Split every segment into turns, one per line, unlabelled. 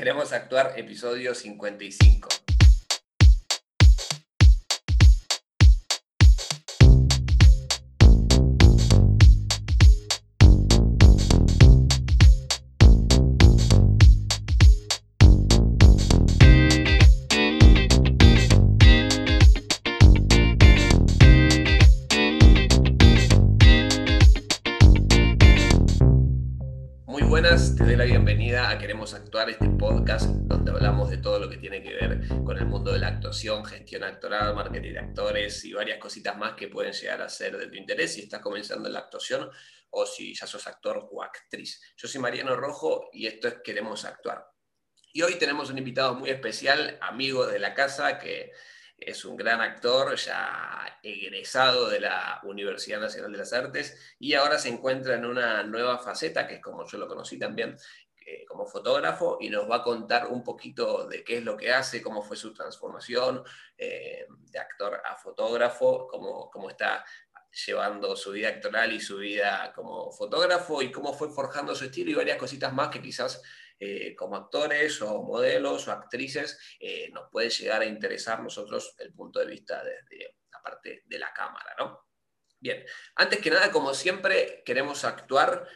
Queremos actuar episodio 55. Actuación, gestión actoral, marketing de actores y varias cositas más que pueden llegar a ser de tu interés si estás comenzando en la actuación o si ya sos actor o actriz. Yo soy Mariano Rojo y esto es Queremos Actuar. Y hoy tenemos un invitado muy especial, amigo de la casa, que es un gran actor, ya egresado de la Universidad Nacional de las Artes y ahora se encuentra en una nueva faceta, que es como yo lo conocí también eh, como fotógrafo, y nos va a contar un poquito de qué es lo que hace, cómo fue su transformación eh, de actor a fotógrafo, cómo, cómo está llevando su vida actoral y su vida como fotógrafo y cómo fue forjando su estilo y varias cositas más que quizás eh, como actores o modelos o actrices, nos puede llegar a interesar nosotros el punto de vista desde la parte de la cámara, ¿no? Bien, antes que nada, como siempre, queremos actuar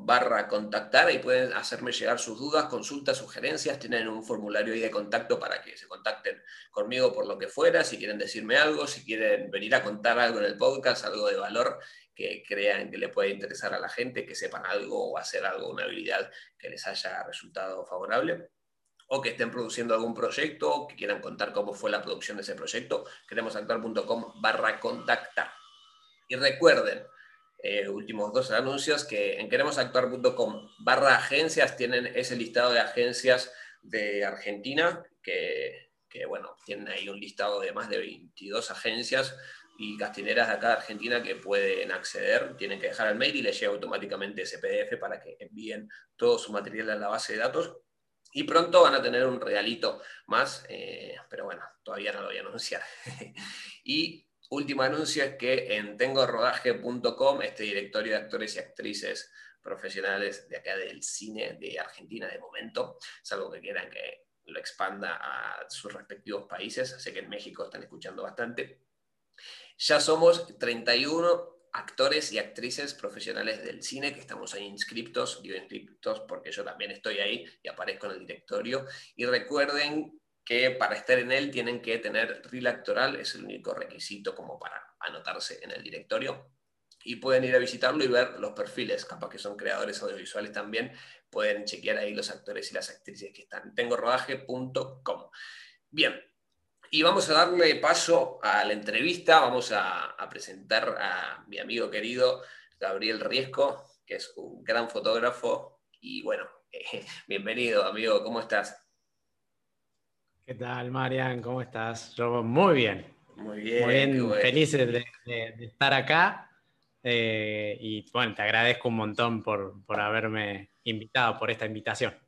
barra contactar. Y pueden hacerme llegar sus dudas, consultas, sugerencias, tienen un formulario ahí de contacto para que se contacten conmigo por lo que fuera, si quieren decirme algo, si quieren venir a contar algo en el podcast, algo de valor que crean que le puede interesar a la gente, que sepan algo o hacer algo, una habilidad que les haya resultado favorable o que estén produciendo algún proyecto, que quieran contar cómo fue la producción de ese proyecto, queremosactuar.com barra contactar. Y recuerden, eh, últimos dos anuncios, que en queremosactuar.com barra agencias tienen ese listado de agencias de Argentina, que, que, bueno, tienen ahí un listado de más de 22 agencias y castineras de acá de Argentina que pueden acceder, tienen que dejar el mail y les llega automáticamente ese PDF para que envíen todo su material a la base de datos. Y pronto van a tener un regalito más, eh, pero bueno, todavía no lo voy a anunciar. y último anuncio es que en tengorodaje.com, este directorio de actores y actrices profesionales de acá del cine de Argentina de momento, salvo que quieran que lo expanda a sus respectivos países, sé que en México están escuchando bastante. Ya somos 31 actores y actrices profesionales del cine que estamos ahí inscriptos, digo inscriptos porque yo también estoy ahí y aparezco en el directorio. Y recuerden que para estar en él tienen que tener reel actoral, es el único requisito como para anotarse en el directorio. Y pueden ir a visitarlo y ver los perfiles, capaz que son creadores audiovisuales también, pueden chequear ahí los actores y las actrices que están. Tengorodaje.com. Bien, y vamos a darle paso a la entrevista, vamos a, presentar a mi amigo querido Gabriel Riesco, que es un gran fotógrafo. Y bueno, bienvenido amigo, ¿cómo estás?
¿Qué tal, Marian? ¿Cómo estás? Yo muy bien.
Muy bien.
Muy bien,
bueno.
felices de, de- de estar acá. eh, y bueno, te agradezco un montón por, por haberme invitado, por esta invitación.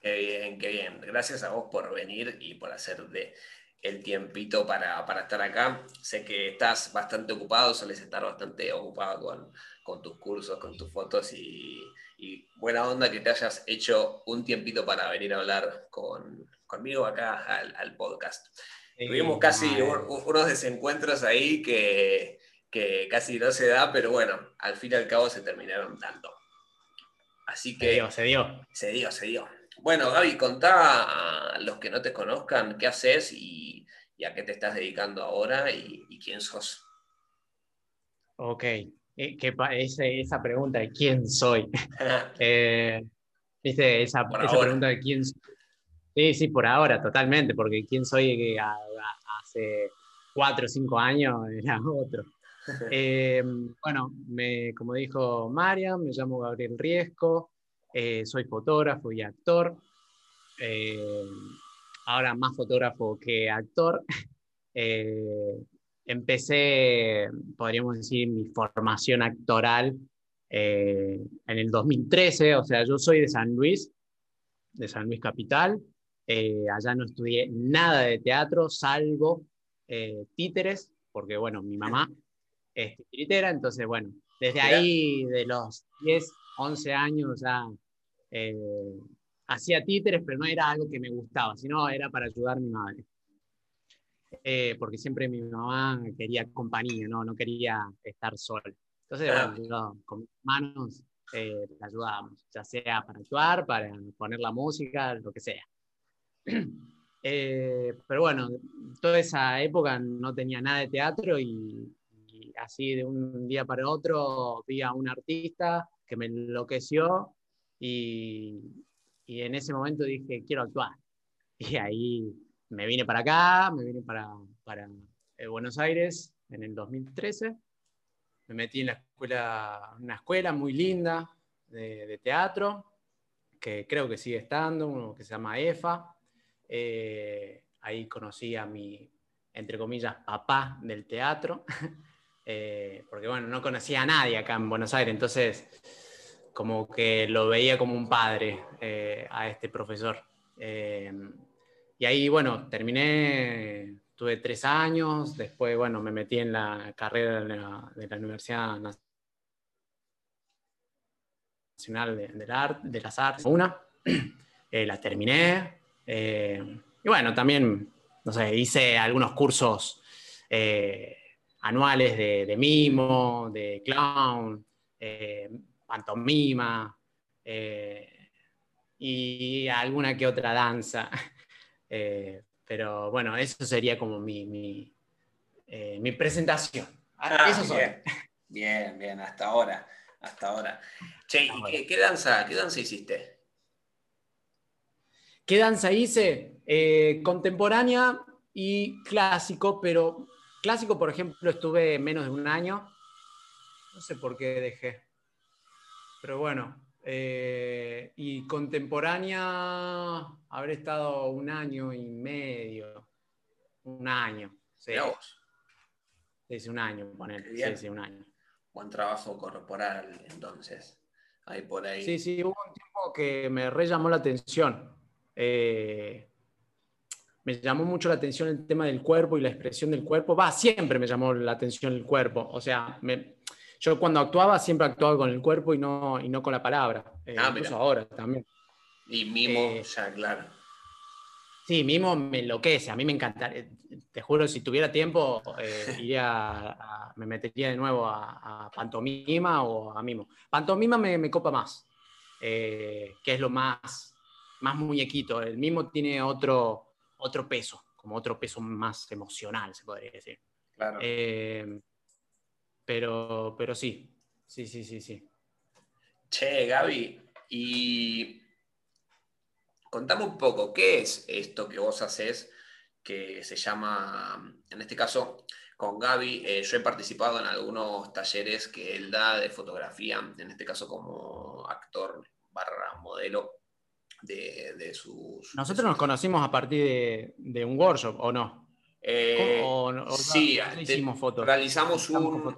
Qué bien, qué bien. Gracias a vos por venir y por hacer de el tiempito para, para estar acá. Sé que estás bastante ocupado, sueles estar bastante ocupado con, con tus cursos, con tus fotos y, y buena onda que te hayas hecho un tiempito para venir a hablar con, conmigo acá al, al podcast. Tuvimos casi un- unos desencuentros ahí que, que casi no se da, pero bueno, al fin y al cabo se terminaron dando. Así
Se
que
dio, se dio.
se dio, se dio. Bueno, Gaby, contá a los que no te conozcan qué haces y, y a qué te estás dedicando ahora y, y quién sos.
Ok. Eh, que ese- esa pregunta de quién soy. Eh, ¿viste? Esa, pregunta de quién soy. Sí, sí, por ahora, totalmente, porque quién soy que a- a- hace cuatro o cinco años era otro. Eh, bueno, me, como dijo Mariam, me llamo Gabriel Riesco, eh, soy fotógrafo y actor. eh, ahora más fotógrafo que actor. Eh, empecé, podríamos decir, mi formación actoral eh, en el 2013, o sea, yo soy de San Luis, de San Luis Capital. Eh, allá no estudié nada de teatro, salvo eh, títeres, porque bueno, mi mamá es titiritera, entonces bueno, desde ahí, de los 10, 11 años ya hacía títeres, pero no era algo que me gustaba, sino era para ayudar a mi madre. Eh, porque siempre mi mamá quería compañía, no, no quería estar sola. Entonces, bueno, con mis manos eh, la ayudábamos, ya sea para actuar, para poner la música, lo que sea. Eh, pero bueno, toda esa época no tenía nada de teatro y, así de un día para otro vi a un artista que me enloqueció y, y en ese momento dije, quiero actuar. Y ahí me vine para acá, me vine para, eh, Buenos Aires en el 2013. Me metí en la escuela, una escuela muy linda de, teatro, que creo que sigue estando, uno que se llama EFA. Eh, ahí conocí a mi, entre comillas, papá del teatro, eh, porque bueno, no conocía a nadie acá en Buenos Aires, entonces como que lo veía como un padre a este profesor. Y ahí, bueno, terminé, tuve tres años, después, bueno, me metí en la carrera de la, Universidad Nacional de, las Artes, una, eh, la terminé, eh, y bueno, también, no sé, hice algunos cursos eh, anuales de, de, mimo, de clown, pantomima, y alguna que otra danza. Eh, pero bueno, eso sería como mi, mi, eh, presentación.
Ah, eso bien. bien, bien, hasta ahora. Hasta ahora. Che, ¿y qué, danza, qué danza hiciste?
¿Qué danza hice? Eh, contemporánea y clásico, pero clásico, por ejemplo, estuve menos de un año. No sé por qué dejé. Pero bueno, eh, y contemporánea, habré estado un año y medio. Un año. Sí, sí, un año, poner. Sí, sí, un año.
Buen trabajo corporal, entonces. Ahí por ahí.
Sí, sí, hubo un tiempo que me re llamó la atención. Eh, me llamó mucho la atención el tema del cuerpo y la expresión del cuerpo. Va, siempre me llamó la atención el cuerpo. O sea, me, yo cuando actuaba siempre actuaba con el cuerpo y no, y no con la palabra. Eh, ah, incluso ahora también.
Y mimo, eh, ya, claro.
Sí, mimo me enloquece, a mí me encantaría. Te juro, si tuviera tiempo, eh, iría me metería de nuevo a, pantomima o a mimo. Pantomima me, me copa más, que es lo más, más muñequito. El mimo tiene otro, otro peso, como otro peso más emocional, se podría decir. Claro. Pero, pero sí, sí, sí, sí, sí.
Che, Gaby, y contame un poco, ¿qué es esto que vos haces que se llama, en este caso, con Gaby, eh, yo he participado en algunos talleres que él da de fotografía, en este caso como actor barra modelo de, sus...
Nosotros nos conocimos a partir de, un workshop, ¿o no?
Eh, sí, hicimos fotos. Realizamos un,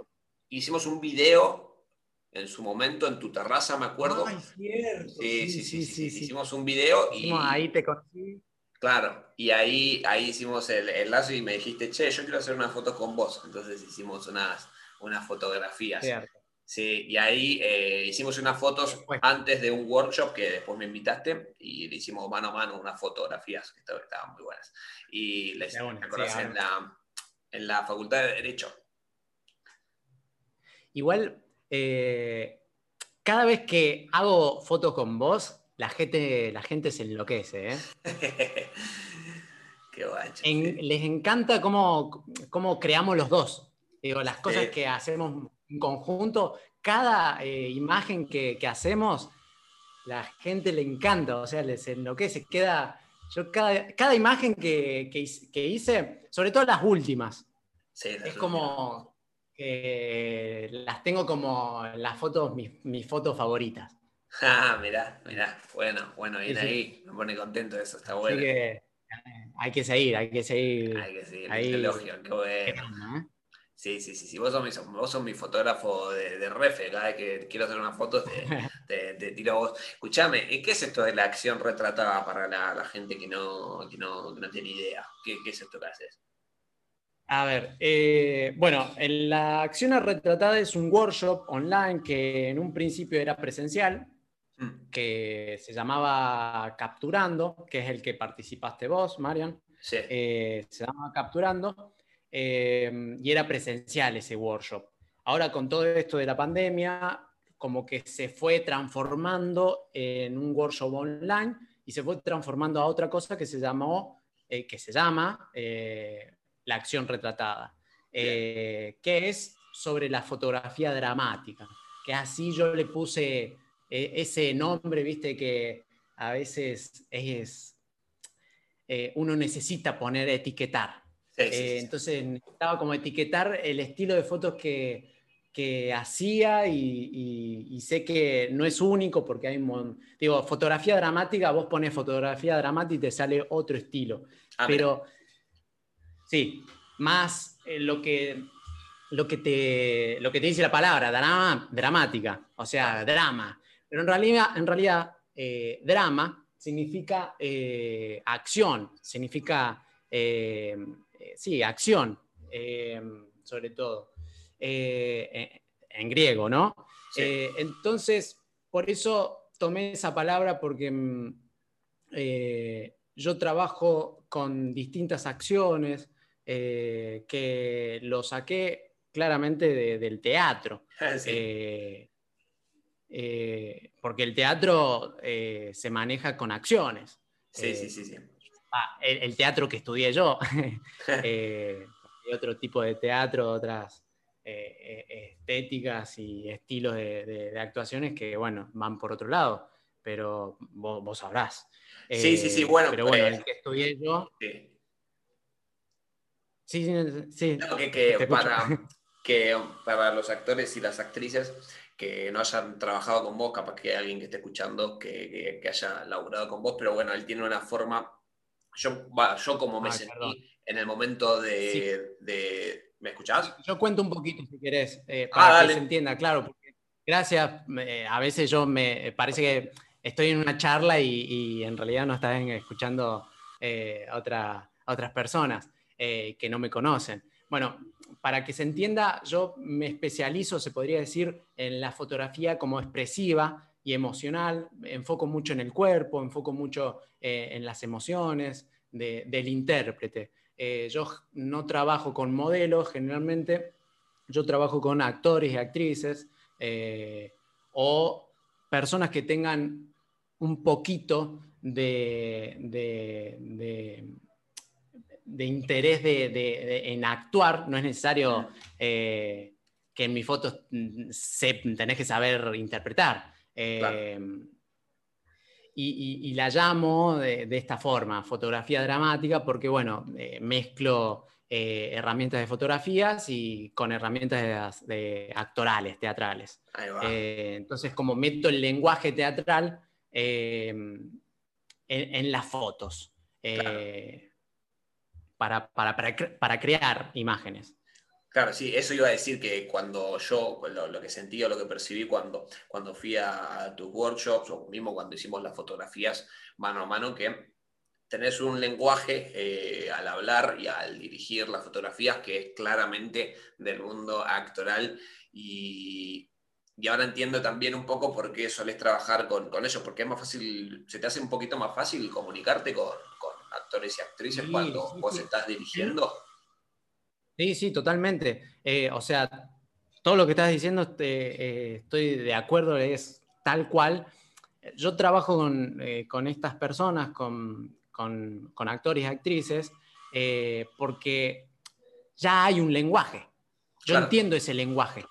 hicimos un video en su momento en tu terraza, me acuerdo.
Ay, cierto.
Sí, sí, sí, sí, Hicimos un video y.
ahí te conocí.
Claro, y ahí, ahí hicimos el, el, lazo y me dijiste, che, yo quiero hacer una foto con vos. Entonces hicimos unas, unas fotografías. Cierto. Sí, y ahí eh, hicimos unas fotos antes de un workshop que después me invitaste y le hicimos mano a mano unas fotografías que estaban muy buenas. Y les bueno, en, la, en la Facultad de Derecho.
Igual, eh, cada vez que hago fotos con vos, la gente, la gente se enloquece. ¿eh?
Qué guacho.
Les encanta cómo, cómo, creamos los dos. Digo, las cosas que hacemos en conjunto, cada eh, imagen que, hacemos, la gente le encanta, o sea, les enloquece. Queda, yo cada, imagen que, hice, sobre todo las últimas, es como que las tengo como las fotos, mis, fotos favoritas.
Ah, mirá, mirá. Bueno, bueno, bien ahí. Me pone contento eso, está bueno. Así que
hay que seguir, hay que seguir.
Hay que seguir, ahí. elogio, qué bueno. ¿eh? Sí, sí, sí, sí. Vos sos mi, vos sos mi fotógrafo de, de, refe. Cada vez que quiero hacer una foto te, te, tiro a vos. Escuchame, ¿qué es esto de la acción retratada para la, gente que no, que no, no, tiene idea? ¿Qué, ¿Qué, es esto que haces?
A ver, eh, bueno, la acción retratada es un workshop online que en un principio era presencial. mm. que se llamaba Capturando, que es el que participaste vos, Marian.
Sí.
Eh, se llamaba Capturando eh, y era presencial ese workshop. Ahora con todo esto de la pandemia, como que se fue transformando en un workshop online y se fue transformando a otra cosa que se llamó, eh, que se llama la acción retratada, que es sobre la fotografía dramática, que así yo le puse ese nombre, viste, que a veces es, uno necesita poner etiquetar. Eh, entonces necesitaba como etiquetar el estilo de fotos que, hacía y, sé que no es único porque hay un digo fotografía dramática vos pones fotografía dramática y te sale otro estilo. Ah, pero sí más eh, lo que lo que te lo que te dice la palabra drama, dramática o sea drama pero en realidad en realidad eh, drama significa acción significa eh, sí, acción, eh, sobre todo, eh, en, griego, ¿no? entonces, por eso tomé esa palabra porque mm, yo trabajo con distintas acciones que lo saqué claramente del teatro. Ah, porque el teatro se maneja con acciones.
Sí, sí, sí, sí.
Ah, el, teatro que estudié yo. eh, otro tipo de teatro, otras eh, eh, estéticas y estilos de, actuaciones que, bueno, van por otro lado, pero vos, sabrás.
sí, sí, sí, eh, bueno.
Pero bueno, el que estudié yo...
Sí, sí, sí. que, para, que para los actores y las actrices que no hayan trabajado con vos, capaz que hay alguien que esté escuchando que, que, haya laburado con vos, pero bueno, él tiene una forma yo, yo como me sentí en el momento de, ¿Me escuchás?
Yo cuento un poquito si querés, eh, para ah, que se entienda, claro. Porque gracias, a veces yo me parece que estoy en una charla y, en realidad no están escuchando eh, a, otras personas eh, que no me conocen. Bueno, para que se entienda, yo me especializo, se podría decir, en la fotografía como expresiva y emocional, enfoco mucho en el cuerpo, enfoco mucho eh, en las emociones del intérprete. Eh, yo no trabajo con modelos generalmente, yo trabajo con actores y actrices o personas que tengan un poquito de, interés en actuar, no es necesario que en mis fotos mm, se, tenés que saber interpretar. Em, y, la llamo de, esta forma, fotografía dramática, porque bueno, eh, mezclo eh, herramientas de fotografías y con herramientas de, actorales, teatrales. Eh, entonces, como meto el lenguaje teatral en, las fotos para, para crear imágenes.
Claro, sí, eso iba a decir que cuando yo, lo, que sentí o lo que percibí cuando, cuando fui a, tus workshops o mismo cuando hicimos las fotografías mano a mano, que tenés un lenguaje eh, al hablar y al dirigir las fotografías que es claramente del mundo actoral y, ahora entiendo también un poco por qué solés trabajar con, ellos, porque es más fácil, se te hace un poquito más fácil comunicarte con, actores y actrices cuando vos estás dirigiendo.
Sí, sí, totalmente. Eh, o sea, todo lo que estás diciendo este, eh, estoy de acuerdo, es tal cual. Yo trabajo con, eh, estas personas, con, actores y actrices, porque ya hay un lenguaje. Yo entiendo ese lenguaje.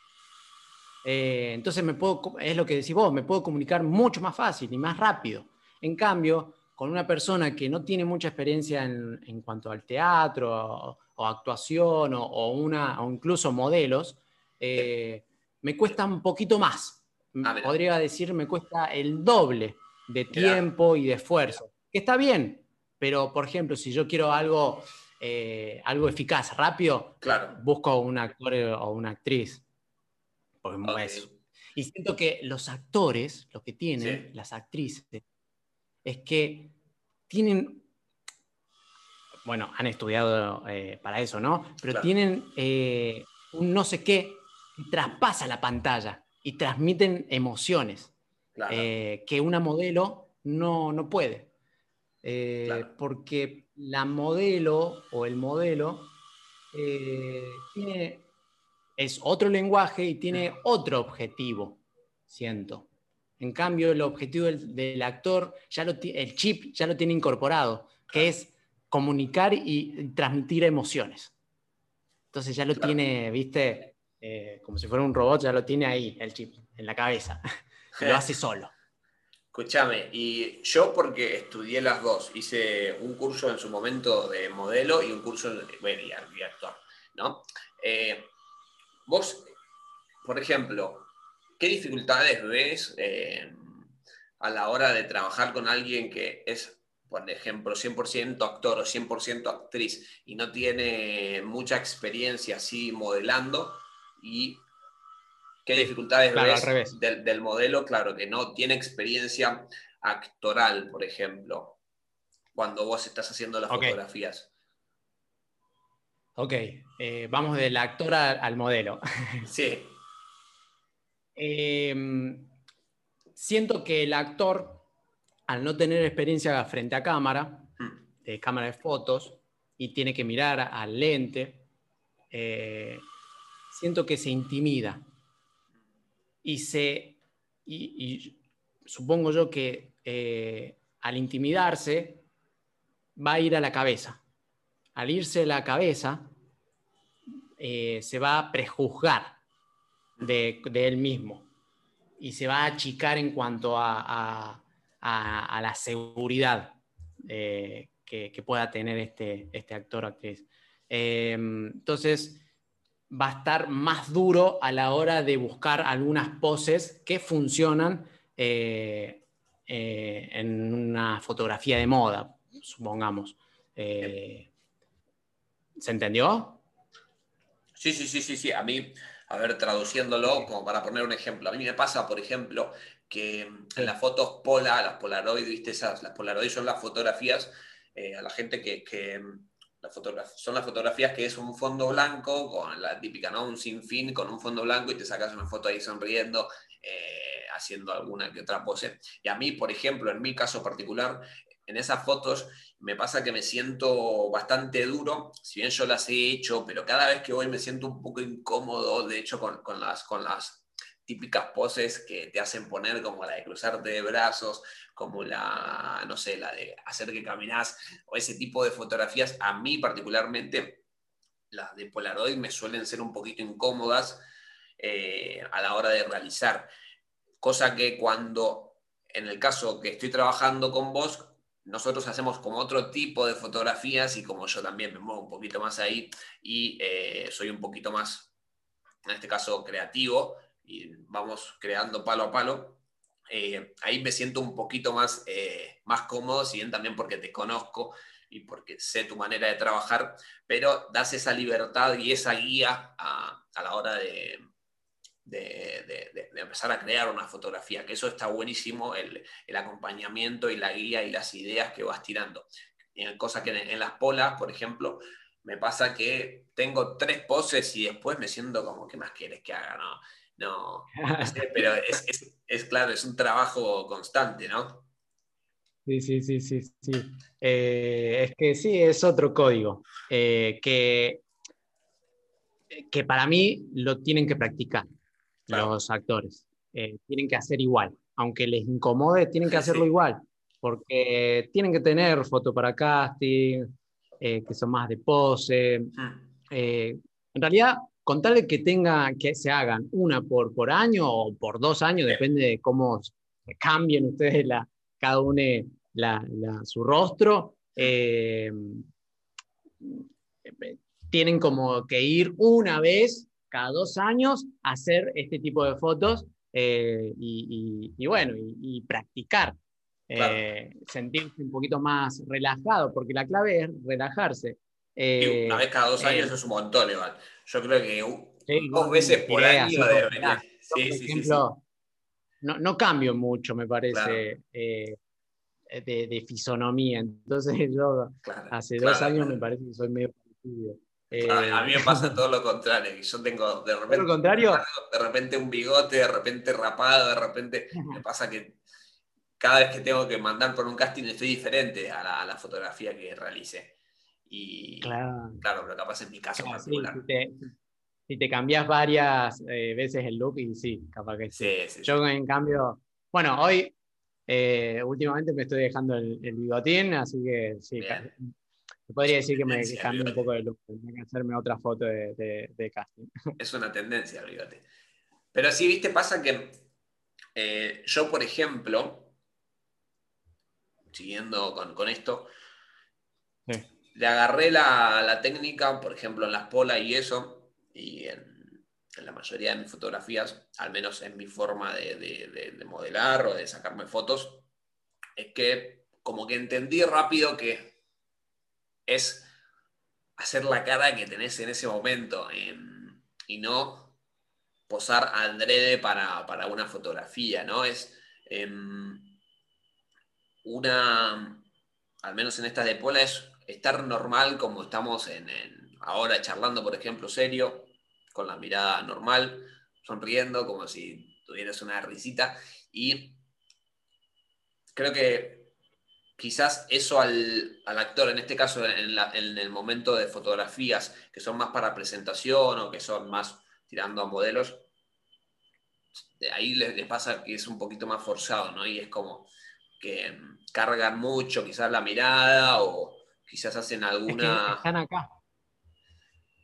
entonces me puedo, es lo que decís vos, me puedo comunicar mucho más fácil y más rápido. En cambio, con una persona que no tiene mucha experiencia en, en cuanto al teatro o actuación o, una, o incluso modelos, eh, me cuesta un poquito más. Ah, Podría decir, me cuesta el doble de tiempo y de esfuerzo. Que está bien, pero por ejemplo, si yo quiero algo, eh, algo eficaz, rápido,
claro.
busco un actor o una actriz. Y siento que los actores, lo que tienen, las actrices, es que tienen bueno, han estudiado eh, para eso, ¿no? Pero tienen eh, un no sé qué que traspasa la pantalla y transmiten emociones. eh, que una modelo no, no puede. Porque la modelo o el modelo tiene, es otro lenguaje y tiene otro objetivo, siento. En cambio, el objetivo del, actor, ya lo, el chip ya lo tiene incorporado, que es comunicar y transmitir emociones. Entonces ya lo tiene, viste, eh, como si fuera un robot, ya lo tiene ahí, el chip, en la cabeza. lo hace solo.
Escúchame, y yo porque estudié las dos, hice un curso en su momento de modelo y un curso de, bueno, y actor, ¿no? Eh, vos, por ejemplo, ¿qué dificultades ves eh, a la hora de trabajar con alguien que es, por ejemplo, 100% actor o 100% actriz y no tiene mucha experiencia así modelando? ¿Y qué dificultades ves del, modelo? Claro, que no tiene experiencia actoral, por ejemplo, cuando vos estás haciendo las fotografías.
Ok, eh, vamos del actor al modelo.
Sí.
Em, siento que el actor, al no tener experiencia frente a cámara, hmm. de cámara de fotos, y tiene que mirar al lente, eh, siento que se intimida. Y se. Y, supongo yo que eh, al intimidarse va a ir a la cabeza. Al irse a la cabeza, eh, se va a prejuzgar de, él mismo y se va a achicar en cuanto a, la seguridad eh, que, pueda tener este, este actor o actriz. Eh, entonces, va a estar más duro a la hora de buscar algunas poses que funcionan eh, en una fotografía de moda, supongamos. ¿Se entendió?
Sí, sí, sí, sí, sí. A mí a ver, traduciéndolo, como para poner un ejemplo. A mí me pasa, por ejemplo, que en las fotos Pola, las Polaroid, ¿viste? Esas, las Polaroid son las fotografías, eh, a la gente que, que son las fotografías que es un fondo blanco, con la típica, ¿no? Un sinfín con un fondo blanco y te sacas una foto ahí sonriendo, eh, haciendo alguna que otra pose. Y a mí, por ejemplo, en mi caso particular, en esas fotos me pasa que me siento bastante duro, si bien yo las he hecho, pero cada vez que voy me siento un poco incómodo, de hecho, con, las, con las típicas poses que te hacen poner, como la de cruzarte de brazos, como la, no sé, la de hacer que caminas, o ese tipo de fotografías, a mí particularmente, las de Polaroid me suelen ser un poquito incómodas eh, a la hora de realizar, cosa que cuando, en el caso que estoy trabajando con vos, nosotros hacemos como otro tipo de fotografías y como yo también me muevo un poquito más ahí y eh, soy un poquito más, en este caso, creativo y vamos creando palo a palo, eh, ahí me siento un poquito más, eh, más cómodo, si bien también porque te conozco y porque sé tu manera de trabajar, pero das esa libertad y esa guía a la hora de, de, empezar a crear una fotografía, que eso está buenísimo, el, acompañamiento y la guía y las ideas que vas tirando. Cosa que en, las polas, por ejemplo, me pasa que tengo tres poses y después me siento como, ¿qué más quieres que haga? No, no, pero es, claro, es un trabajo constante, ¿no?
Sí, sí, sí, sí, sí. Eh, es que sí, es otro código eh, que, que para mí lo tienen que practicar los actores. Eh, tienen que hacer igual. Aunque les incomode, tienen que hacerlo igual. Porque tienen que tener foto para casting, eh, que son más de pose. Ah. Eh, en realidad, con tal de que tenga, que se hagan una por, por año o por dos años, depende de cómo cambien ustedes la, cada uno la, su rostro, tienen como que ir una vez cada dos años hacer este tipo de fotos eh, y, bueno, y, practicar, eh, sentirse un poquito más relajado, porque la clave es relajarse.
Eh, una vez cada dos años es un montón, Iván. Yo creo que dos veces por año debería.
Sí, por ejemplo, no, no, cambio mucho, me parece. De, fisonomía. Entonces yo hace dos años me parece que soy medio parecido.
A mí me pasa todo lo contrario. Yo tengo de repente,
lo contrario?
de repente un bigote, de repente rapado, de repente me pasa que cada vez que tengo que mandar por un casting estoy diferente a la, fotografía que realice. Y claro, claro pero capaz en mi caso particular.
si, te, cambias varias eh, veces el look, y sí, capaz que sí. Yo, en cambio, bueno, hoy eh, últimamente me estoy dejando el, bigotín, así que sí, podría decir que me cambie un poco de look. Tengo que hacerme otra foto de, casting.
Es una tendencia el bigote. Pero sí, viste, pasa que eh, yo, por ejemplo, siguiendo con, esto, le agarré la, técnica, por ejemplo, en las polas y eso, y en, la mayoría de mis fotografías, al menos en mi forma de, modelar o de sacarme fotos, es que como que entendí rápido que es hacer la cara que tenés en ese momento y no posar adrede para, para una fotografía, ¿no? Es, em, una, al menos en estas de Pola, es estar normal como estamos en, ahora charlando, por ejemplo, serio, con la mirada normal, sonriendo, como si tuvieras una risita. Y creo que quizás eso al, actor, en este caso en, el momento de fotografías que son más para presentación o que son más tirando a modelos, ahí les, les, pasa que es un poquito más forzado, ¿no? Y es como, que cargan mucho quizás la mirada o quizás hacen alguna...
están acá.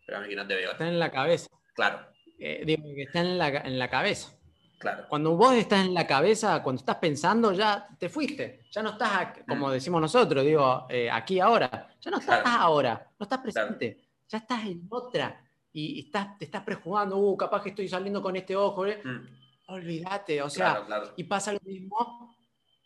Espérame que no te veo.
Están en la cabeza.
Claro.
Eh, digo que están en la, en la cabeza.
Claro.
Cuando vos estás en la cabeza, cuando estás pensando, ya te fuiste. Ya no estás, como mm. decimos nosotros, digo, eh, aquí ahora. Ya no estás ahora, no estás presente. Ya estás en otra. Y estás, te estás prejugando, uh, capaz que estoy saliendo con este ojo. ¿eh? Mm. Olvídate, o sea, y pasa lo mismo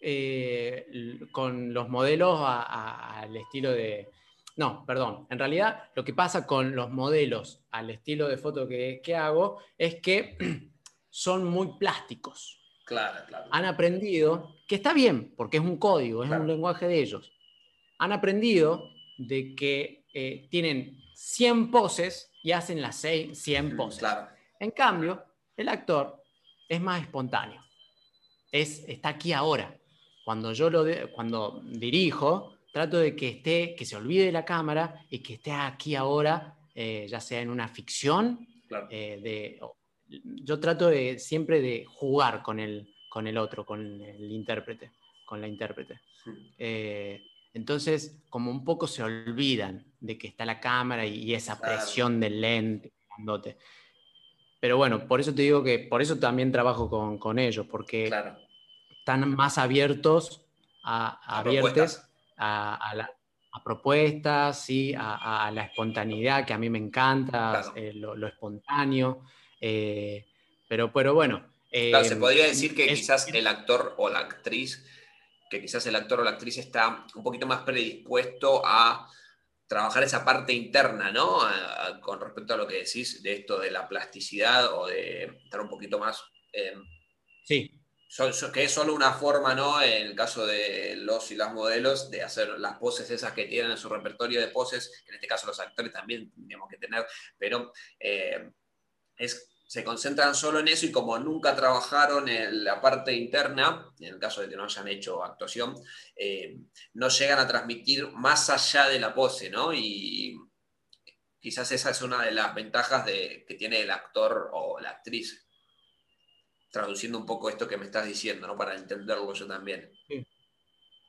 eh, con los modelos al estilo de... No, perdón. En realidad lo que pasa con los modelos al estilo de foto que, hago es que son muy plásticos.
Claro, claro.
Han aprendido, que está bien, porque es un código, es un lenguaje de ellos. Han aprendido de que eh, tienen 100 poses y hacen las 100 poses.
Claro.
En cambio, el actor es más espontáneo. Es, está aquí ahora. Cuando yo lo cuando dirijo, trato de que esté, que se olvide de la cámara y que esté aquí ahora, eh, ya sea en una ficción. Eh, de, yo trato de, siempre de jugar con el, con el otro, con el intérprete, con la intérprete. Eh, entonces, como un poco se olvidan de que está la cámara y, esa presión del lente. Pero bueno, por eso te digo que por eso también trabajo con, con ellos, porque claro están más abiertos a, a, propuestas. A, propuestas, ¿sí? a, la espontaneidad, que a mí me encanta, eh, lo, espontáneo. Eh, pero, pero bueno.
Claro, se podría decir que quizás el actor o la actriz, que quizás el actor o la actriz está un poquito más predispuesto a trabajar esa parte interna, ¿no? con respecto a lo que decís de esto de la plasticidad o de estar un poquito más...
sí
que es solo una forma, ¿no? En el caso de los y las modelos, de hacer las poses esas que tienen en su repertorio de poses, en este caso los actores también tenemos que tener, pero eh, es, se concentran solo en eso y como nunca trabajaron en la parte interna, en el caso de que no hayan hecho actuación, eh, no llegan a transmitir más allá de la pose, ¿no? Y quizás esa es una de las ventajas de, que tiene el actor o la actriz traduciendo un poco esto que me estás diciendo, ¿no? Para entenderlo yo también.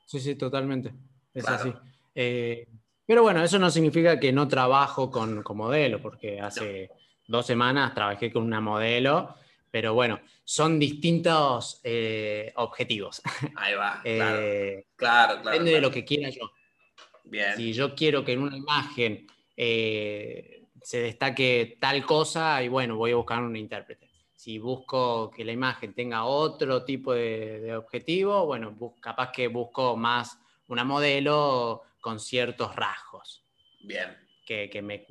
Sí, sí, totalmente. Es así. Eh, pero bueno, eso no significa que no trabajo con, modelo, porque hace dos semanas trabajé con una modelo, pero bueno, son distintos eh, objetivos.
Ahí va. Eh, claro, claro,
Depende de lo que quiera yo.
Bien.
Si yo quiero que en una imagen se destaque tal cosa, y bueno, voy a buscar un intérprete si busco que la imagen tenga otro tipo de, objetivo, bueno, capaz que busco más una modelo con ciertos rasgos.
Bien.
Que, que me.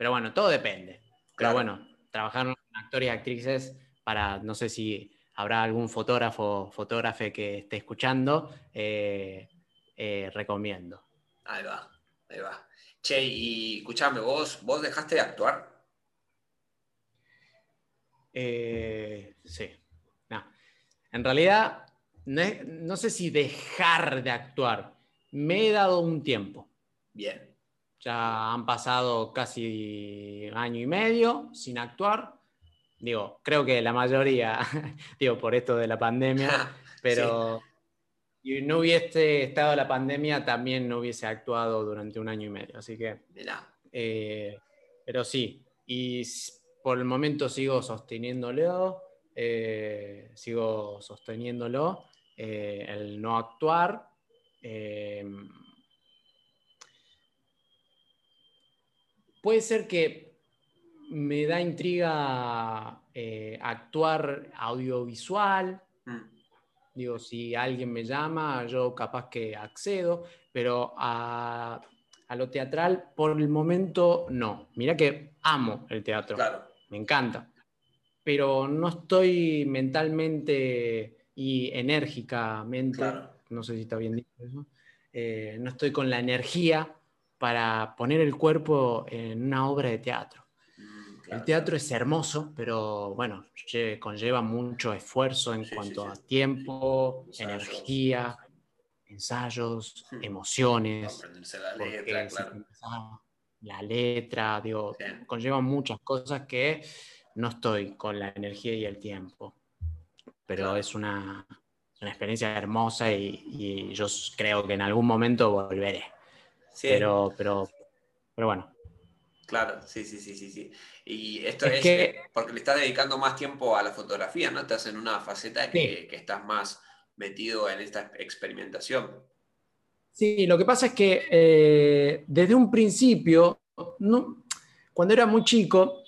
Pero bueno, todo depende. Pero bueno, trabajar con actores y actrices para, no sé si habrá algún fotógrafo o fotógrafe que esté escuchando, eh, eh, recomiendo.
Ahí va. Ahí va. Che, y escuchame, ¿vos, vos dejaste de actuar?
Eh, sí. En realidad, no, sé si dejar de actuar. Me he dado un tiempo.
Bien.
Ya han pasado casi año y medio sin actuar. Digo, creo que la mayoría, digo, por esto de la pandemia, pero si no hubiese estado la pandemia, también no hubiese actuado durante un año y medio. Así que. Eh, pero sí, y por el momento sigo sosteniéndolo, eh, sigo sosteniéndolo, eh, el no actuar. Puede ser que me da intriga actuar audiovisual. Mm. Digo, si alguien me llama, yo capaz que accedo, pero a, lo teatral por el momento no. Mira que amo el teatro, me encanta, pero no estoy mentalmente y enérgicamente, no sé si está bien dicho eso, eh, no estoy con la energía para poner el cuerpo en una obra de teatro. El teatro es hermoso, pero bueno, conlleva mucho esfuerzo en cuanto a tiempo, energía, ensayos, emociones. La letra, digo, conlleva muchas cosas que no estoy con la energía y el tiempo. Pero es una, experiencia hermosa y, yo creo que en algún momento volveré. Pero, pero, pero bueno,
Claro, sí, sí, sí, sí, sí. Y esto es, que, porque le estás dedicando más tiempo a la fotografía, ¿no? Estás en una faceta que, estás más metido en esta experimentación.
Sí, lo que pasa es que eh, desde un principio, cuando era muy chico,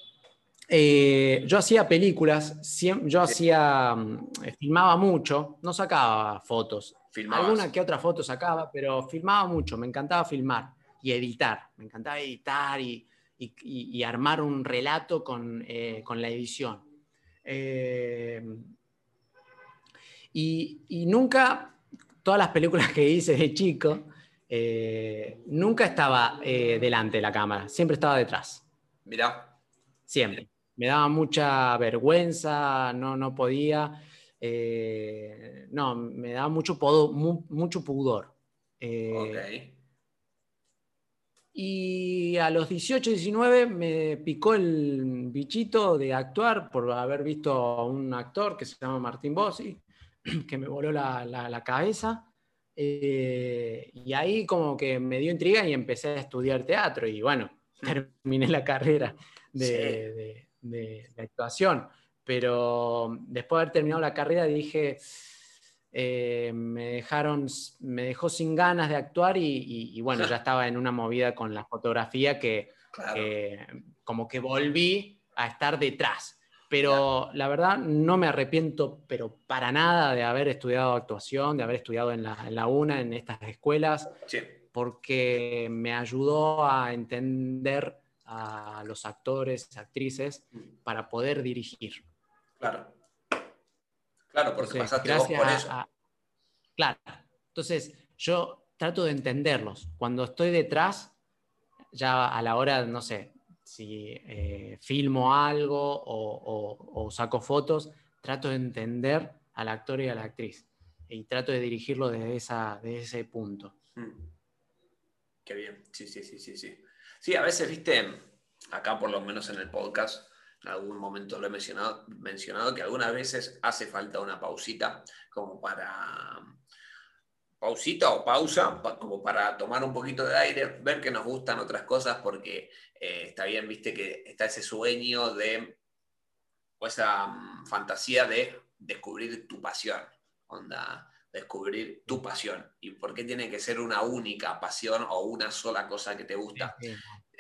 eh, yo hacía películas, yo hacía, mm, filmaba mucho, no sacaba fotos. Alguna que otra foto sacaba, pero filmaba mucho, me encantaba filmar y editar, me encantaba editar y y, armar un relato con, eh, la edición. Eh, y, nunca, todas las películas que hice de chico, eh, nunca estaba delante de la cámara, siempre estaba detrás.
Mira.
Siempre. Me daba mucha vergüenza, no, no podía. No, me daba mucho, mucho pudor. Okay. Y a los 18, 19 me picó el bichito de actuar por haber visto a un actor que se llama Martín Bossi, que me voló la, cabeza. Eh, y ahí como que me dio intriga y empecé a estudiar teatro y bueno, terminé la carrera de, de actuación. Pero después de haber terminado la carrera dije, eh, me dejaron, me dejó sin ganas de actuar y, bueno, ya estaba en una movida con la fotografía que como que volví a estar detrás. Pero la verdad no me arrepiento, pero para nada, de haber estudiado actuación, de haber estudiado en la, en la UNA, en estas escuelas, porque me ayudó a entender a los actores, actrices, para poder dirigir.
Claro. Claro, porque pasaste vos por eso.
claro. Entonces, yo trato de entenderlos. Cuando estoy detrás, ya a la hora, no sé, si eh, filmo algo o, saco fotos, trato de entender al actor y a la actriz. Y trato de dirigirlo desde, esa, desde ese punto. Mm.
Qué bien, sí, sí, sí, sí, sí. Sí, a veces, viste, acá por lo menos en el podcast, algún momento lo he mencionado, mencionado que algunas veces hace falta una pausita como para pausita o pausa, como para tomar un poquito de aire, ver que nos gustan otras cosas, porque eh, está bien, viste, que está ese sueño de, o esa mm, fantasía de descubrir tu pasión, onda, descubrir tu pasión. ¿Y por qué tiene que ser una única pasión o una sola cosa que te gusta?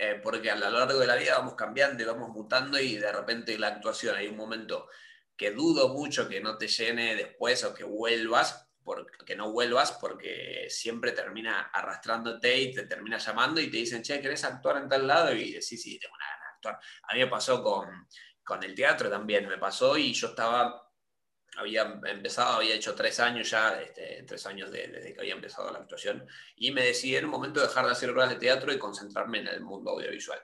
Eh, porque a lo largo de la vida vamos cambiando y vamos mutando y de repente la actuación hay un momento que dudo mucho que no te llene después o que vuelvas, que no vuelvas porque siempre termina arrastrándote y te termina llamando y te dicen, che, ¿querés actuar en tal lado? Y decís, sí, tengo una gana de actuar. A mí me pasó con, con el teatro también, me pasó y yo estaba había empezado, había hecho tres años ya, este, tres años desde que había empezado la actuación, y me decidí en un momento dejar de hacer obras de teatro y concentrarme en el mundo audiovisual.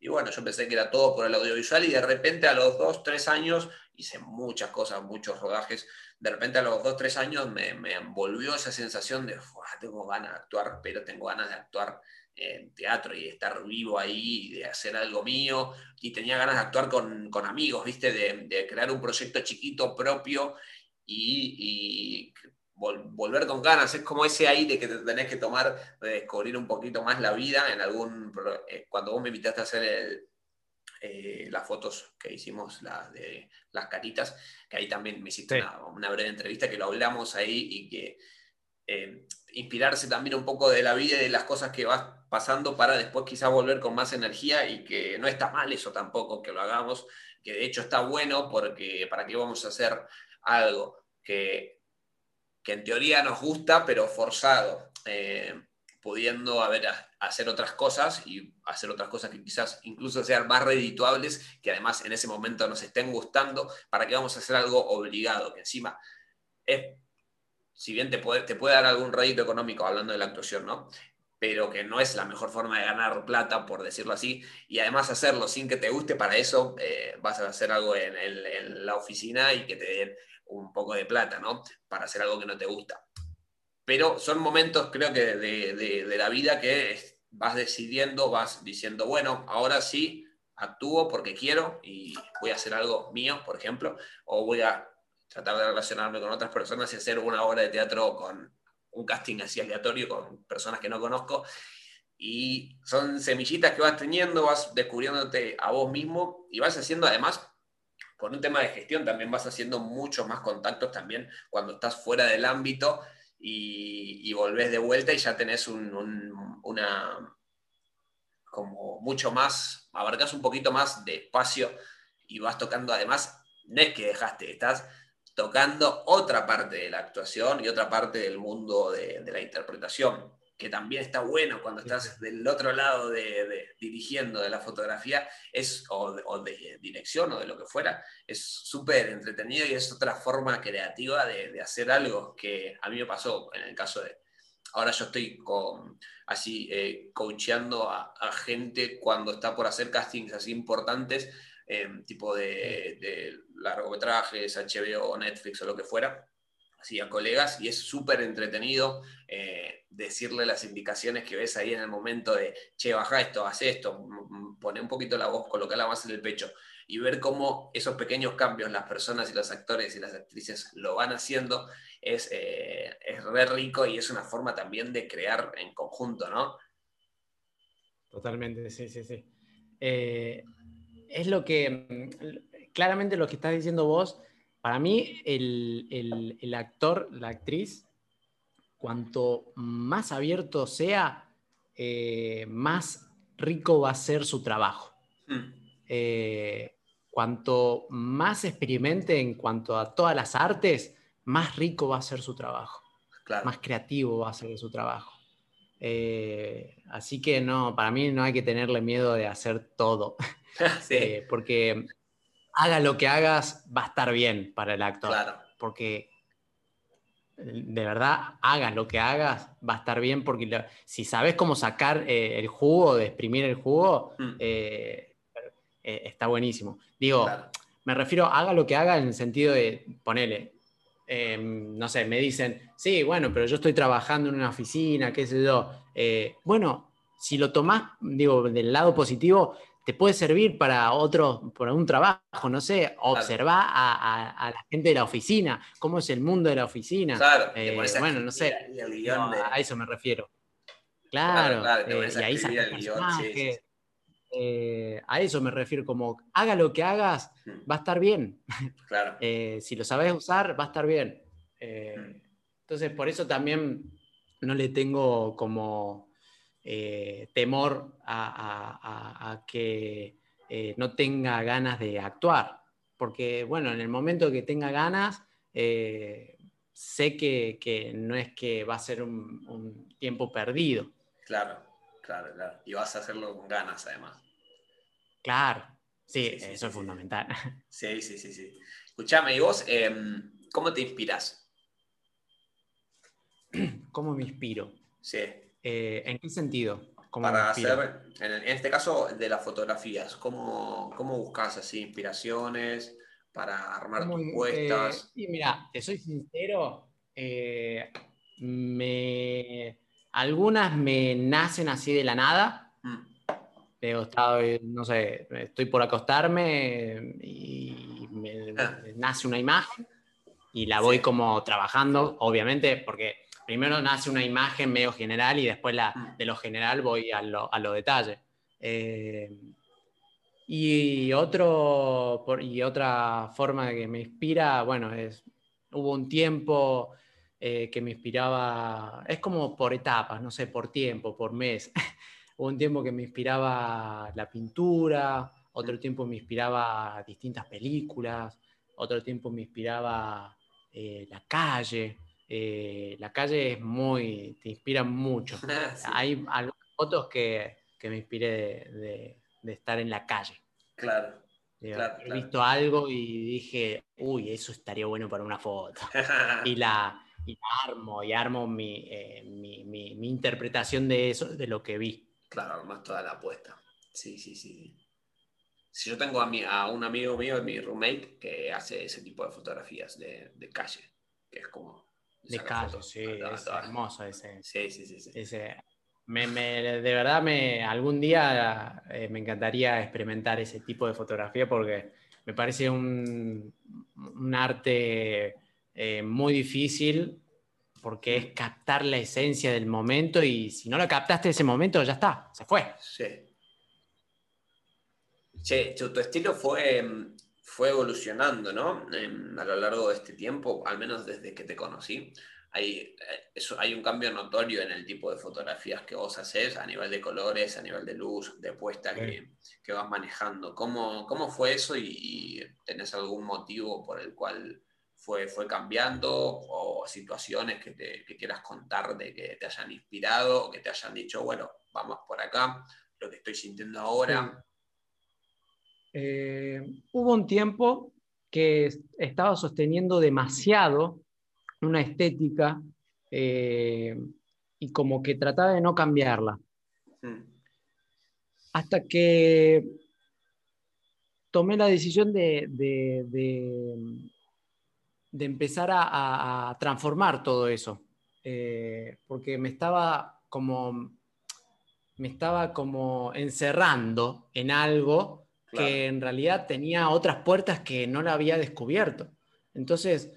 Y bueno, yo pensé que era todo por el audiovisual y de repente a los dos, tres años hice muchas cosas, muchos rodajes. De repente a los dos, tres años me, me envolvió esa sensación de, tengo ganas de actuar, pero tengo ganas de actuar en teatro y de estar vivo ahí, de hacer algo mío. Y tenía ganas de actuar con, con amigos, ¿viste? De, de, crear un proyecto chiquito propio y, y volver con ganas, es como ese de que te tenés que tomar, de descubrir un poquito más la vida en algún, eh, cuando vos me invitaste a hacer eh, las fotos que hicimos, las de las caritas, que ahí también me hiciste una, breve entrevista que lo hablamos ahí y que eh, inspirarse también un poco de la vida y de las cosas que vas pasando para después quizás volver con más energía y que no está mal eso tampoco que lo hagamos, que de hecho está bueno porque para qué vamos a hacer algo que que en teoría nos gusta, pero forzado, eh, pudiendo hacer otras cosas y hacer otras cosas que quizás incluso sean más redituables, que además en ese momento nos estén gustando, para que vamos a hacer algo obligado, que encima es, si bien te puede, te puede dar algún rédito económico hablando de la actuación, ¿no? pero que no es la mejor forma de ganar plata, por decirlo así, y además hacerlo sin que te guste, para eso eh, vas a hacer algo en, la oficina y que te den un poco de plata, ¿no? Para hacer algo que no te gusta. Pero son momentos, creo que, de, la vida que vas decidiendo, vas diciendo, bueno, ahora sí actúo porque quiero y voy a hacer algo mío, por ejemplo, o voy a tratar de relacionarme con otras personas y hacer una obra de teatro con un casting así aleatorio con personas que no conozco. Y son semillitas que vas teniendo, vas descubriéndote a vos mismo y vas haciendo además con un tema de gestión también vas haciendo muchos más contactos también cuando estás fuera del ámbito y, volvés de vuelta y ya tenés una como mucho más, abarcas un poquito más de espacio y vas tocando además, no es que dejaste, estás tocando otra parte de la actuación y otra parte del mundo de la interpretación que también está bueno cuando estás del otro lado de, dirigiendo de la fotografía, es, o, de, dirección o de lo que fuera, es súper entretenido y es otra forma creativa de, hacer algo que a mí me pasó en el caso de, ahora yo estoy con, así eh, coacheando a, gente cuando está por hacer castings así importantes, em, tipo de, de largometrajes, HBO, Netflix o lo que fuera así a colegas y es súper entretenido eh, decirle las indicaciones que ves ahí en el momento de, che, baja esto, haz esto, pone un poquito la voz, colocala más en el pecho y ver cómo esos pequeños cambios las personas y los actores y las actrices lo van haciendo es, eh, es re rico y es una forma también de crear en conjunto, ¿no?
Totalmente, sí, sí, sí. Eh, es lo que, claramente lo que estás diciendo vos, para mí, el, actor, la actriz, cuanto más abierto sea, eh, más rico va a ser su trabajo. Hmm. Eh, cuanto más experimente en cuanto a todas las artes, más rico va a ser su trabajo. Más creativo va a ser su trabajo. Eh, así que no, para mí no hay que tenerle miedo de hacer todo. porque haga lo que hagas, va a estar bien para el actor. Porque de verdad, hagas lo que hagas, va a estar bien porque si sabes cómo sacar eh, el jugo, de exprimir el jugo, mm. eh, eh, está buenísimo. Digo, me refiero, haga lo que haga en el sentido de, ponele, em, no sé, me dicen, sí, bueno, pero yo estoy trabajando en una oficina, qué sé yo. bueno, si lo tomás, digo, del lado positivo, te puede servir para otro, para un trabajo, no sé, observar a, la gente de la oficina, cómo es el mundo de la oficina. Claro, eh, bueno, no sé, a eso me refiero. Claro, eh, y ahí eh, a eso me refiero, como haga lo que hagas, va a estar bien. Claro. si lo sabes usar, va a estar bien. Mm. Entonces, por eso también no le tengo como eh, temor a, que eh, no tenga ganas de actuar. Porque, bueno, en el momento que tenga ganas, eh, sé que, no es que va a ser un, tiempo perdido.
Claro, claro, claro. Y vas a hacerlo con ganas, además.
Claro, sí, eso es fundamental.
Sí, sí, sí, sí. Escuchame, y vos, em, ¿Cómo te inspiras?
¿Cómo me inspiro?
Sí.
Eh, ¿En qué sentido?
Para hacer, en, este caso, de las fotografías, ¿cómo, cómo buscas así inspiraciones para armar tus puestas?
y mira, te soy sincero, me, algunas me nacen así de la nada. Mm. estado, no sé, estoy por acostarme y me, ah. nace una imagen y la voy como trabajando, obviamente, porque primero nace una imagen medio general y después la, mm. de lo general voy a lo, a detalle. Eh, y, otro, y otra forma que me inspira, bueno, es, hubo un tiempo eh, que me inspiraba, es como por etapas, no sé, por tiempo, por mes. Hubo un tiempo que me inspiraba la pintura, otro tiempo me inspiraba distintas películas, otro tiempo me inspiraba eh, la calle. Eh, la calle es muy, te inspira mucho. Hay algunas fotos que, que me inspiré de, de, estar en la calle.
Claro.
he visto algo y dije, uy, eso estaría bueno para una foto. y la, y armo, y armo eh, mi, mi, mi, interpretación de eso, de lo que vi.
Claro, más toda la apuesta. Sí, sí, sí. Si yo tengo a, mi, a un amigo mío, mi roommate, que hace ese tipo de fotografías de, de calle, que es como...
De calle, sí, es hermoso ese.
Sí, sí, sí. sí.
Ese, me, me, de verdad, me, algún día eh, me encantaría experimentar ese tipo de fotografía porque me parece un, un arte eh, muy difícil porque es captar la esencia del momento y si no lo captaste ese momento, ya está, se fue.
Sí. Che, tu estilo fue, fue evolucionando, ¿no? a lo largo de este tiempo, al menos desde que te conocí. Hay, eh, eso, hay un cambio notorio en el tipo de fotografías que vos haces a nivel de colores, a nivel de luz, de puesta que, que, vas manejando. ¿Cómo, ¿Cómo fue eso y, y tenés algún motivo por el cual fue, fue cambiando o situaciones que, te, quieras contar de que te hayan inspirado o que te hayan dicho, bueno, vamos por acá, lo que estoy sintiendo ahora.
Eh, hubo un tiempo que estaba sosteniendo demasiado una estética eh, y como que trataba de no cambiarla. Hasta que tomé la decisión de de empezar a, transformar todo eso, eh, porque me estaba como me estaba como encerrando en algo que en realidad tenía otras puertas que no la había descubierto. Entonces,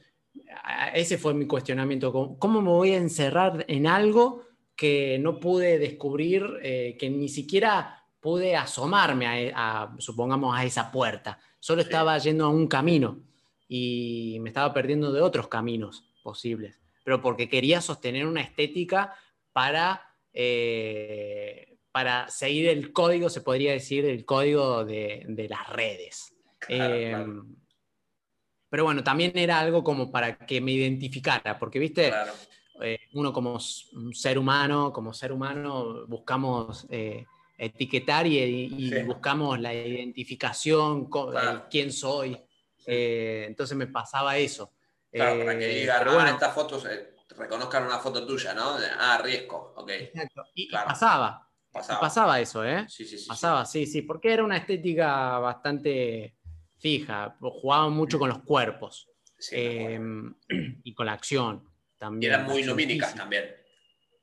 ese fue mi cuestionamiento, ¿cómo me voy a encerrar en algo que no pude descubrir, eh, que ni siquiera pude asomarme a, supongamos, a esa puerta? Solo estaba yendo a un camino y me estaba perdiendo de otros caminos posibles, pero porque quería sostener una estética para, eh, para seguir el código, se podría decir, el código de, de las redes. Em, pero bueno, también era algo como para que me identificara, porque, viste, eh, uno como un ser humano, como ser humano, buscamos... Eh, etiquetar y, buscamos la identificación, quién soy, eh, entonces me pasaba eso.
Claro, para que eh, digan, ah, estas fotos, eh, reconozcan una foto tuya, ¿no? Ah, riesgo, ok.
Exacto. Y, pasaba. Pasaba. eso, ¿eh? Sí, sí, sí. Pasaba, sí. sí, porque era una estética bastante fija. Jugaba mucho con los cuerpos. y con la acción también.
Y eran muy lumínicas también,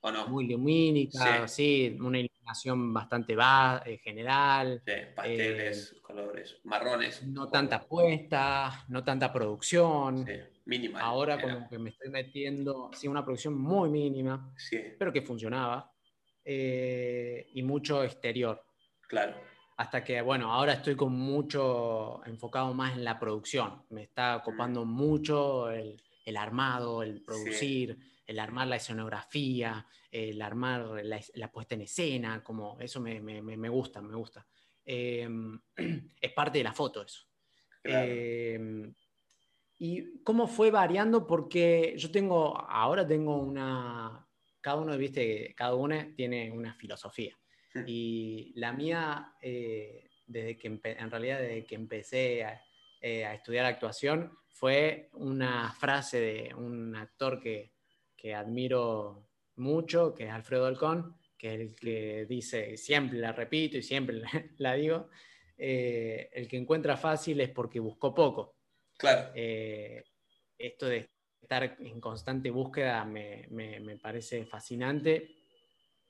¿o no?
Muy lumínicas, sí, una bastante eh, general.
pasteles, eh, colores, marrones.
No tanta puesta, no tanta producción.
mínima.
Ahora como que me estoy metiendo, sí, una producción muy mínima, pero que funcionaba. Eh, y mucho exterior.
Claro.
Hasta que, bueno, ahora estoy con mucho enfocado más en la producción. Me está ocupando mm. mucho el, el, armado, el producir el armar la escenografía, el armar la, puesta en escena, como eso me, gusta, me gusta. Em, es parte de la foto eso. Em, y cómo fue variando, porque yo tengo, ahora tengo una, cada uno, viste, cada uno tiene una filosofía. Y la mía, eh, desde que en realidad desde que empecé a, eh, a estudiar actuación, fue una frase de un actor que, admiro mucho, que es Alfredo Alcón, que es el que dice, siempre la repito y siempre la, digo, eh, el que encuentra fácil es porque buscó poco.
Claro.
Eh, esto de estar en constante búsqueda me, parece fascinante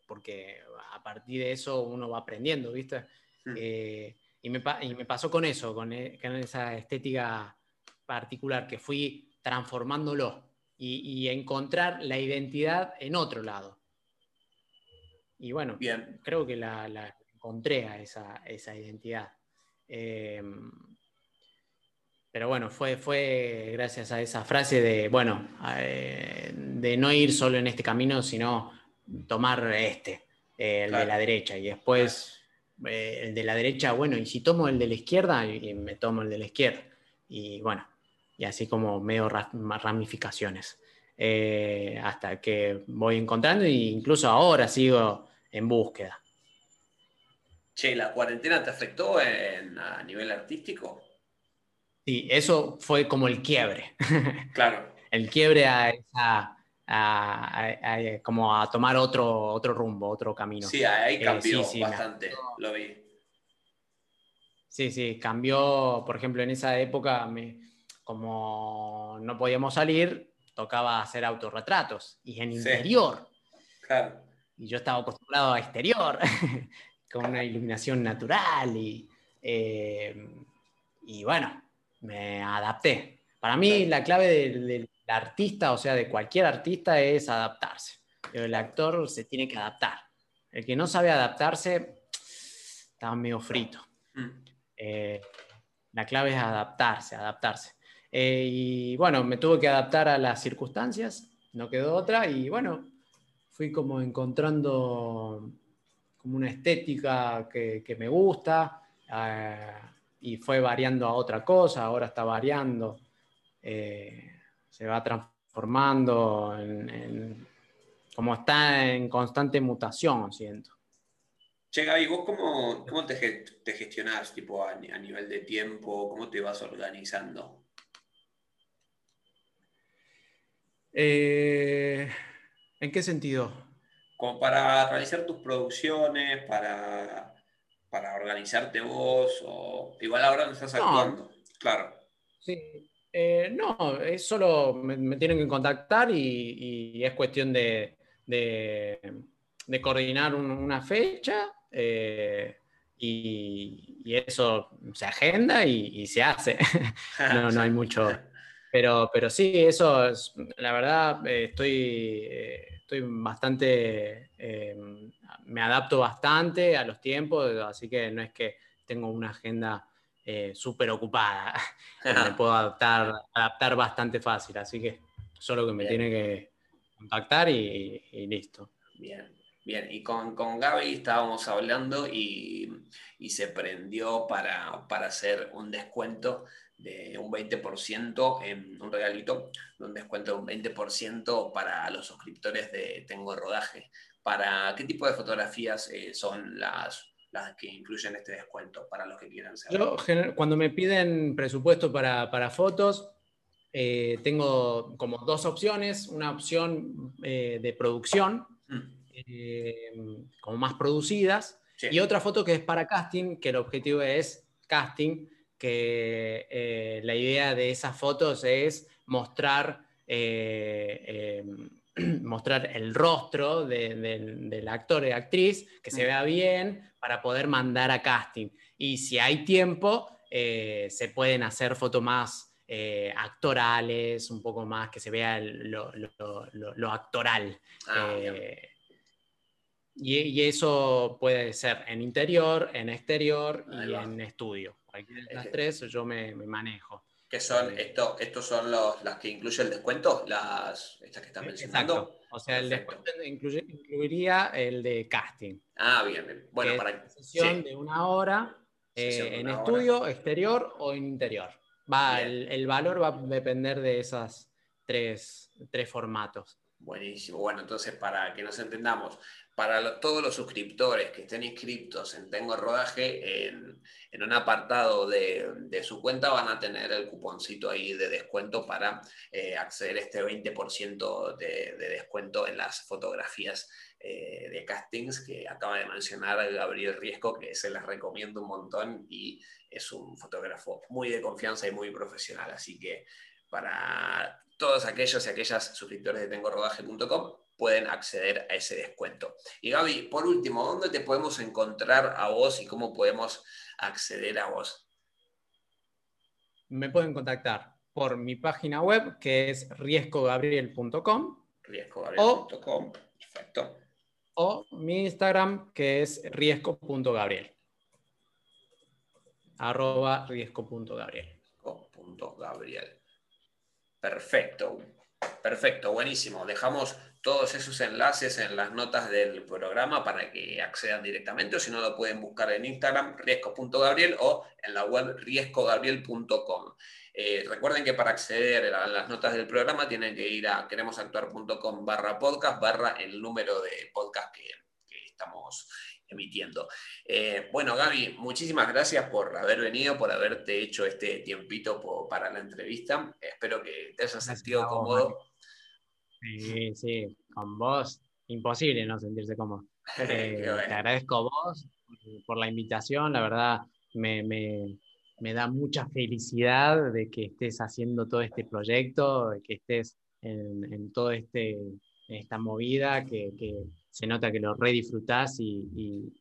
porque a partir de eso uno va aprendiendo, ¿viste? Hmm. Eh, y, me, pasó con eso, con, esa estética particular, que fui transformándolo y, encontrar la identidad en otro lado. Y bueno, Bien. creo que la, encontré a esa, identidad. Eh, pero bueno, fue, fue gracias a esa frase de, bueno, eh, de no ir solo en este camino, sino tomar este, el de la derecha. Y después eh, el de la derecha, bueno, y si tomo el de la izquierda, y me tomo el de la izquierda. Y bueno, y así como medio ramificaciones. Eh, hasta que voy encontrando e incluso ahora sigo en búsqueda.
Che, ¿la cuarentena te afectó a nivel artístico?
Sí, eso fue como el quiebre.
Claro.
el quiebre a esa, como a tomar otro, otro rumbo, otro camino.
Sí, ahí eh, cambió bastante, lo vi.
Sí, sí, cambió, por ejemplo, en esa época, como no podíamos salir, tocaba hacer autorretratos y en interior.
Claro.
Y yo estaba acostumbrado a exterior, con una iluminación natural y, eh, y bueno, me adapté. Para mí la clave del, artista, o sea, de cualquier artista, es adaptarse. El actor se tiene que adaptar. El que no sabe adaptarse está medio frito. Mm. Eh, la clave es adaptarse, adaptarse. Eh, y bueno, me tuve que adaptar a las circunstancias, no quedó otra, y bueno, fui como encontrando como una estética que, me gusta. Eh, y fue variando a otra cosa, ahora está variando, eh, se va transformando en, como está en constante mutación, siento.
Che, Gaby, ¿vos cómo, cómo te, te, gestionás tipo, a, nivel de tiempo? ¿Cómo te vas organizando?
Eh, ¿En qué sentido?
Como para realizar tus producciones, para para organizarte vos? O igual ahora no estás actuando, claro.
Sí, eh, no, es solo me, tienen que contactar y, es cuestión de, de, coordinar una fecha eh, y, eso se agenda y, se hace. no, no hay mucho. Pero, pero sí, eso es, la verdad, eh, estoy, estoy bastante me adapto bastante a los tiempos, así que no es que tengo una agenda eh, súper ocupada. me puedo adaptar, adaptar bastante fácil, así que solo que me tiene que contactar y, listo.
Bien. Bien, y con, con Gaby estábamos hablando y, se prendió para, para, hacer un descuento de un 20% en un regalito, un descuento de un 20% para los suscriptores de Tengo Rodaje para qué tipo de fotografías eh, son las, las que incluyen este descuento para los que quieran ser.
Yo, cuando me piden presupuesto para, fotos, eh, tengo como dos opciones. Una opción eh, de producción, mm. Como más producidas, y otra foto que es para casting, que el objetivo es casting, que la idea de esas fotos es mostrar mostrar el rostro del actor y actriz, que se vea bien para poder mandar a casting. Y si hay tiempo, eh, se pueden hacer fotos más eh, actorales, un poco más que se vea lo, actoral. Ah, eh, y, eso puede ser en interior, en exterior y en estudio. Cualquiera de las tres yo me manejo.
¿Qué son esto, estos son los, las que incluye el descuento, las estas que están mencionando. Exacto.
O sea, el descuento incluiría el de casting.
Ah, bien. Bueno, para
una sesión de una hora eh, en estudio, exterior o en interior. Va, el, valor va a depender de esos tres, tres formatos.
Buenísimo. Bueno, entonces para que nos entendamos, para todos los suscriptores que estén inscritos en Tengo Rodaje, en, un apartado de, su cuenta van a tener el cuponcito ahí de descuento para eh, acceder a este 20% de, descuento en las fotografías eh, de castings que acaba de mencionar Gabriel Riesco, que se las recomiendo un montón y es un fotógrafo muy de confianza y muy profesional. Así que para todos aquellos y aquellas suscriptores de tengorodaje.com pueden acceder a ese descuento. Y Gaby, por último, ¿dónde te podemos encontrar a vos y cómo podemos acceder a vos?
Me pueden contactar por mi página web que es riescogabriel.com.
Riescogabriel.com, perfecto.
O mi Instagram que es riesco.gabriel. Arroba riesco.gabriel.
Riesco.gabriel. Perfecto. Perfecto, buenísimo. Dejamos todos esos enlaces en las notas del programa para que accedan directamente o si no lo pueden buscar en Instagram riesco.gabriel o en la web riescogabriel.com. Eh, recuerden que para acceder a las notas del programa tienen que ir a queremosactuar.com barra podcast barra el número de podcast que, estamos emitiendo. Eh, bueno, Gaby, muchísimas gracias por haber venido, por haberte hecho este tiempito para la entrevista. Espero que te hayas sentido cómodo.
Sí, sí, con vos, imposible no sentirse cómodo. Eh, te agradezco a vos por la invitación, la verdad me, da mucha felicidad de que estés haciendo todo este proyecto, de que estés en, en todo este esta movida, que, se nota que lo re disfrutás y,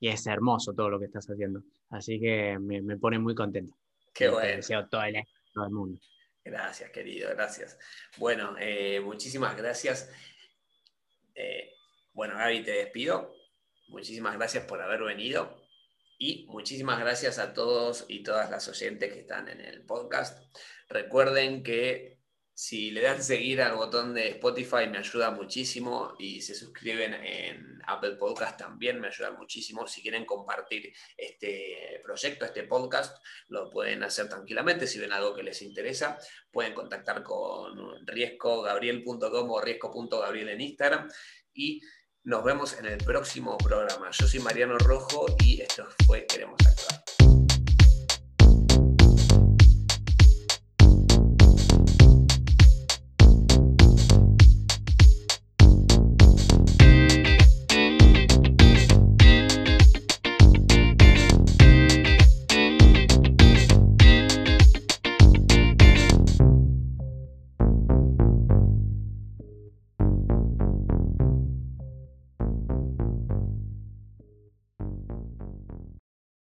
es hermoso todo lo que estás haciendo. Así que me, pone muy contento.
Qué bueno.
deseo todo el, todo el mundo.
Gracias, querido, gracias. Bueno, eh, muchísimas gracias. Eh, bueno, Gaby, te despido. Muchísimas gracias por haber venido. Y muchísimas gracias a todos y todas las oyentes que están en el podcast. Recuerden que si le dan seguir al botón de Spotify me ayuda muchísimo y se suscriben en Apple Podcast también me ayuda muchísimo. Si quieren compartir este proyecto, este podcast, lo pueden hacer tranquilamente. Si ven algo que les interesa, pueden contactar con riescogabriel.com o riesco.gabriel en Instagram y nos vemos en el próximo programa. Yo soy Mariano Rojo y esto fue Queremos Actuar.